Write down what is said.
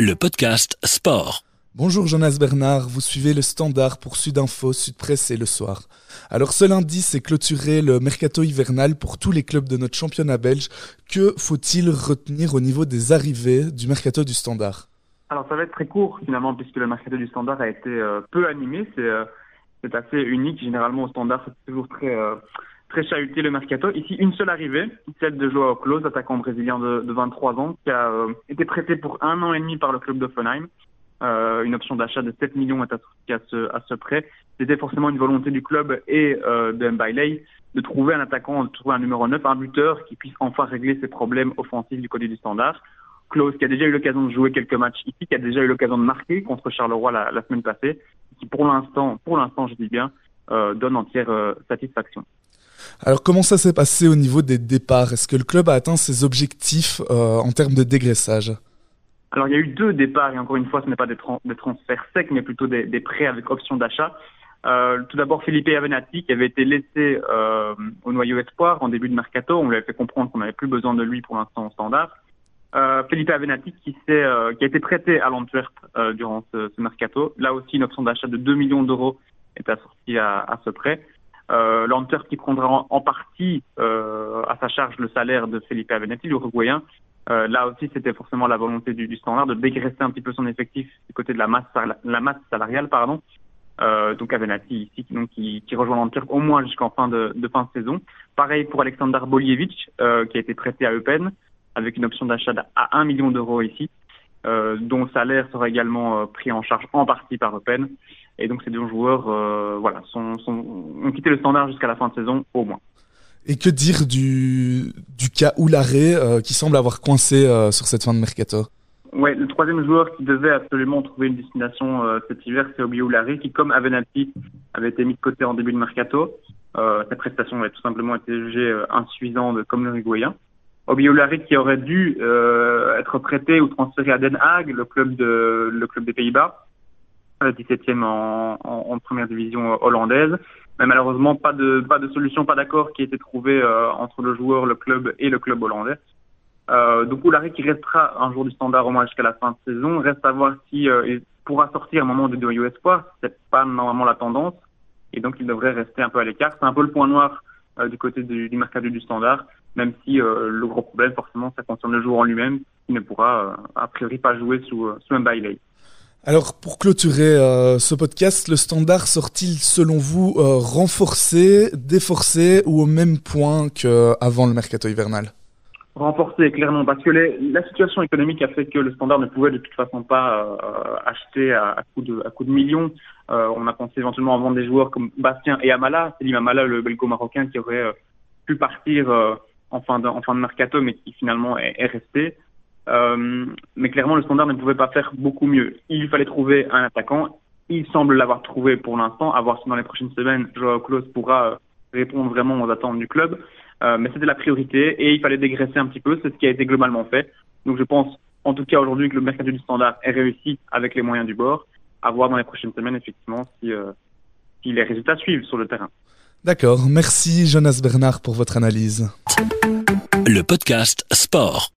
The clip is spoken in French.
le podcast Sport. Bonjour Jonas Bernard, vous suivez le standard pour Sud Info, Sud Presse et le soir. Alors ce lundi, c'est clôturé le mercato hivernal pour tous les clubs de notre championnat belge. Que faut-il retenir au niveau des arrivées du mercato du standard? Alors ça va être très court finalement puisque le mercato du standard a été euh, peu animé. C'est euh, c'est assez unique. Généralement au standard, c'est toujours très euh, très chahuté le mercato. Ici, une seule arrivée, celle de Joao Klose, attaquant brésilien de, de 23 ans, qui a euh, été prêté pour un an et demi par le club d'Offenheim. Euh, une option d'achat de 7 millions est associée à ce, à ce prêt. C'était forcément une volonté du club et euh, de Mbailey de trouver un attaquant, de trouver un numéro 9, un buteur qui puisse enfin régler ses problèmes offensifs du côté du standard. Klose, qui a déjà eu l'occasion de jouer quelques matchs ici, qui a déjà eu l'occasion de marquer contre Charleroi la, la semaine passée, qui pour l'instant, pour l'instant, je dis bien, euh, donne entière euh, satisfaction. Alors comment ça s'est passé au niveau des départs? Est-ce que le club a atteint ses objectifs euh, en termes de dégraissage? Alors il y a eu deux départs et encore une fois ce n'est pas des, tran des, transferts secs mais plutôt des, prêts avec option d'achat. Euh, tout d'abord Felipe Avenatti qui avait été laissé euh, au noyau espoir en début de mercato. On lui avait fait comprendre qu'on n'avait plus besoin de lui pour l'instant au standard. Euh, Felipe Avenatti qui, a été prêté à l'Antwerp durant ce, mercato. Là aussi une option d'achat de 2 millions d'euros est assortie à ce prêt. Euh, L'Antwerp qui prendra en, partie euh, à sa charge le salaire de Felipe Avenatti, l'Uruguayen. Euh, là aussi, c'était forcément la volonté du, du, standard de dégraisser un petit peu son effectif du côté de la masse, la masse salariale, pardon. Euh, donc Avenatti ici, donc, qui, qui rejoint l'Antwerp au moins jusqu'en fin de, de, fin de saison. Pareil pour Alexander Bolievic, euh, qui a été prêté à Eupen avec une option d'achat à 1 million d'euros ici, euh, dont le salaire sera également pris en charge en partie par Eupen. Et donc ces deux joueurs euh, voilà, sont, sont, ont quitté le standard jusqu'à la fin de saison au moins. Et que dire du, du cas Oularé euh, qui semble avoir coincé euh, sur cette fin de mercato? Ouais, le troisième joueur qui devait absolument trouver une destination cet hiver, c'est Obi Oularé, qui, comme Avenatti, avait été mis de côté en début de mercato. Sa prestation avait tout simplement été jugée insuffisante comme l'Uruguayen. Obi Oularé qui aurait dû être prêté ou transféré à Den Haag, le club, de, le club des Pays-Bas, 17e en, en, en, première division hollandaise. Mais malheureusement, pas de, pas de solution, pas d'accord qui a été trouvé euh, entre le joueur, le club et le club hollandais. Euh, donc Oulari qui restera un jour du standard au moins jusqu'à la fin de saison. Reste à voir si euh, il pourra sortir à un moment de deux Espoir. C'est pas normalement la tendance. Et donc il devrait rester un peu à l'écart. C'est un peu le point noir euh, du côté du, du mercato du standard, même si euh, le gros problème forcément ça concerne le joueur en lui-même qui ne pourra euh, a priori pas jouer sous, sous un bailey. Alors, pour clôturer euh, ce podcast, le standard sort-il, selon vous, euh, renforcé, déforcé ou au même point qu'avant le mercato hivernal? Renforcé, clairement, parce que les, la situation économique a fait que le standard ne pouvait de toute façon pas euh, acheter à, à, coup de, à de millions. On a pensé éventuellement à vendre des joueurs comme Bastien et Amala, Selim Amala, le belgo-marocain, qui aurait pu partir en, fin de, mercato, mais qui finalement est resté. Euh, mais clairement, le standard ne pouvait pas faire beaucoup mieux. Il fallait trouver un attaquant. Il semble l'avoir trouvé pour l'instant. À voir si dans les prochaines semaines, Joao Klose pourra répondre vraiment aux attentes du club. Euh, mais c'était la priorité et il fallait dégraisser un petit peu. C'est ce qui a été globalement fait. Donc je pense, en tout cas aujourd'hui, que le mercato du standard est réussi avec les moyens du bord. À voir dans les prochaines semaines, effectivement, si, euh, si les résultats suivent sur le terrain. D'accord. Merci Jonas Bernard pour votre analyse. Le podcast Sport.